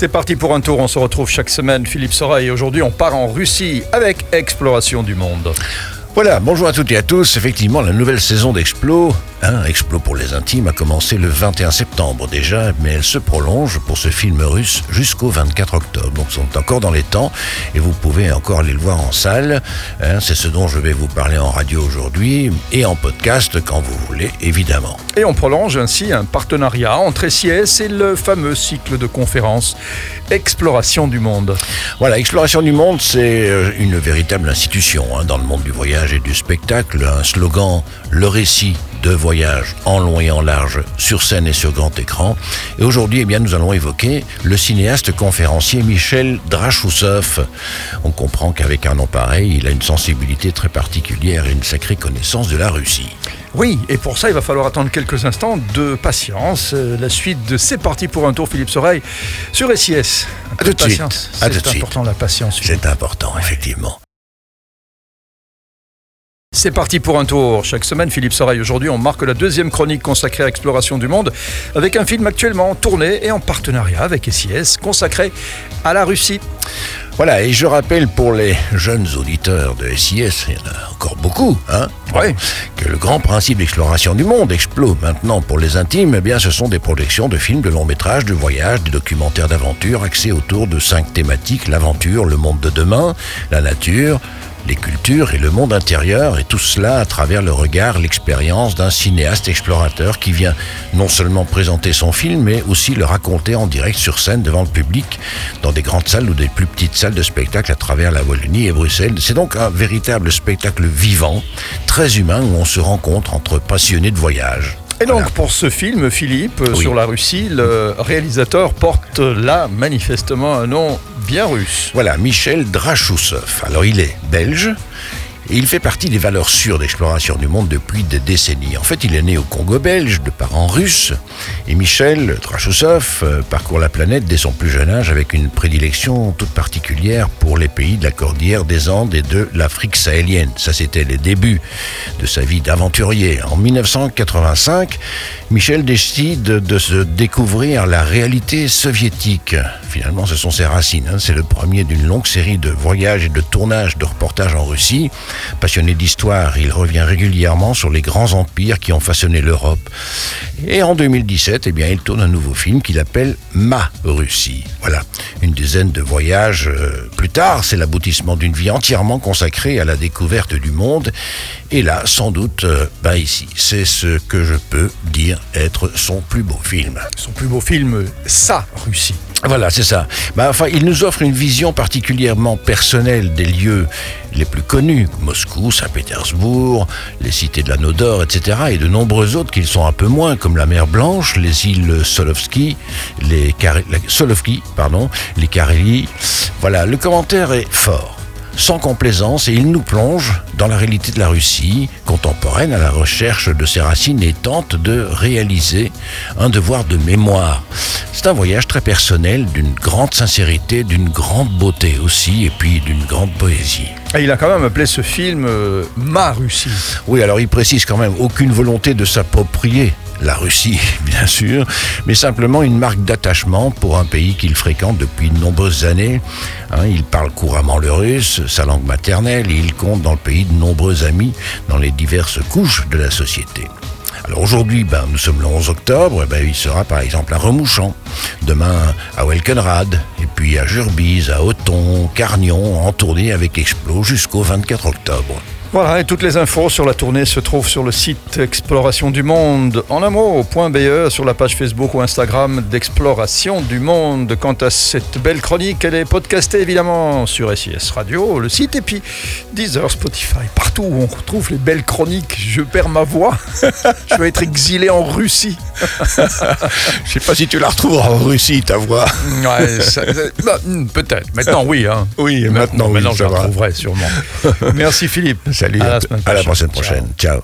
C'est parti pour un tour, on se retrouve chaque semaine. Philippe Sora et aujourd'hui on part en Russie avec Exploration du Monde. Voilà, bonjour à toutes et à tous. Effectivement, la nouvelle saison d'Explo, hein, Explo pour les intimes, a commencé le 21 septembre déjà, mais elle se prolonge pour ce film russe jusqu'au 24 octobre. Donc, sont encore dans les temps et vous pouvez encore aller le voir en salle. Hein, C'est ce dont je vais vous parler en radio aujourd'hui et en podcast quand vous voulez, évidemment. Et on prolonge ainsi un partenariat entre SIS et le fameux cycle de conférences Exploration du Monde. Voilà, Exploration du Monde, c'est euh, une véritable institution hein, dans le monde du voyage et du spectacle. Un slogan, le récit de voyage en long et en large, sur scène et sur grand écran. Et aujourd'hui, eh bien, nous allons évoquer le cinéaste conférencier Michel Drachoussov. On comprend qu'avec un nom pareil, il a une sensibilité très particulière et une sacrée connaissance de la Russie. Oui, et pour ça, il va falloir attendre quelques instants de patience. Euh, La suite de C'est parti pour un tour, Philippe Soreille, sur SIS. Un peu tout de patience. De C'est important la patience. C'est important, effectivement. C'est parti pour un tour. Chaque semaine, Philippe Soreille. Aujourd'hui, on marque la deuxième chronique consacrée à l'exploration du monde avec un film actuellement tourné et en partenariat avec SIS consacré à la Russie. Voilà, et je rappelle pour les jeunes auditeurs de SIS, il y en a encore beaucoup, hein, Ouais. que le grand principe d'exploration du monde, Explo maintenant pour les intimes, eh bien ce sont des projections de films, de longs métrages, de voyages, des documentaires d'aventure axés autour de cinq thématiques, l'aventure, le monde de demain, la nature, les cultures et le monde intérieur, et tout cela à travers le regard, l'expérience d'un cinéaste explorateur qui vient non seulement présenter son film, mais aussi le raconter en direct sur scène devant le public, dans des grandes salles ou des plus petites salles de spectacle à travers la Wallonie et Bruxelles. C'est donc un véritable spectacle vivant, très humain, où on se rencontre entre passionnés de voyage. Et donc, Voilà. pour ce film, Philippe, euh, Oui. sur la Russie, le réalisateur porte là manifestement un nom bien russe. Voilà, Michel Drachoussov. Alors il est belge. Il fait partie des valeurs sûres d'exploration du monde depuis des décennies. En fait, il est né au Congo belge, de parents russes. Et Michel Drachoussov euh, parcourt la planète dès son plus jeune âge avec une prédilection toute particulière pour les pays de la cordillère des Andes et de l'Afrique sahélienne. Ça, c'était les débuts de sa vie d'aventurier. En 1985, Michel décide de se découvrir la réalité soviétique. Finalement, ce sont ses racines. hein. C'est le premier d'une longue série de voyages et de tournages de reportages en Russie. Passionné d'histoire, il revient régulièrement sur les grands empires qui ont façonné l'Europe. Et en 2017, eh bien, il tourne un nouveau film qu'il appelle Ma Russie. Voilà, une dizaine de voyages euh, plus tard, c'est l'aboutissement d'une vie entièrement consacrée à la découverte du monde. Et là, sans doute, euh, bah ici, c'est ce que je peux dire être son plus beau film. Son plus beau film, Sa Russie. Voilà, c'est ça. Bah, enfin, il nous offre une vision particulièrement personnelle des lieux les plus connus, Moscou, Saint-Pétersbourg, les cités de l'Anneau d'Or, etc., et de nombreux autres qui le sont un peu moins, comme la mer Blanche, les îles Solovski, les Solovki, pardon, les Carélies. Voilà, le commentaire est fort sans complaisance et il nous plonge dans la réalité de la Russie contemporaine à la recherche de ses racines et tente de réaliser un devoir de mémoire. C'est un voyage très personnel, d'une grande sincérité, d'une grande beauté aussi et puis d'une grande poésie. Et il a quand même appelé ce film euh, Ma Russie. Oui, alors il précise quand même aucune volonté de s'approprier la Russie, bien sûr, mais simplement une marque d'attachement pour un pays qu'il fréquente depuis de nombreuses années. Hein, il parle couramment le russe, sa langue maternelle, et il compte dans le pays de nombreux amis dans les diverses couches de la société. Aujourd'hui, ben, nous sommes le 11 octobre, ben, il sera par exemple à Remouchamp, demain à Welkenrad, et puis à Jurbise, à Othon, Carnion, en tournée avec Explo jusqu'au 24 octobre. Voilà, et toutes les infos sur la tournée se trouvent sur le site Exploration du Monde en un mot, .be, sur la page Facebook ou Instagram d'Exploration du Monde. Quant à cette belle chronique, elle est podcastée évidemment sur SIS Radio, le site, et puis Deezer, Spotify, partout où on retrouve les belles chroniques. Je perds ma voix, je vais être exilé en Russie. Je sais pas si tu la retrouveras en Russie, ta voix. Ouais, ça- bah, hmm, peut-être. Maintenant, oui. Hein. Oui, maintenant, oui, maintenant je la retrouverai sûrement. Merci Philippe. Salut, À la à, semaine à la prochaine. prochaine. Ciao.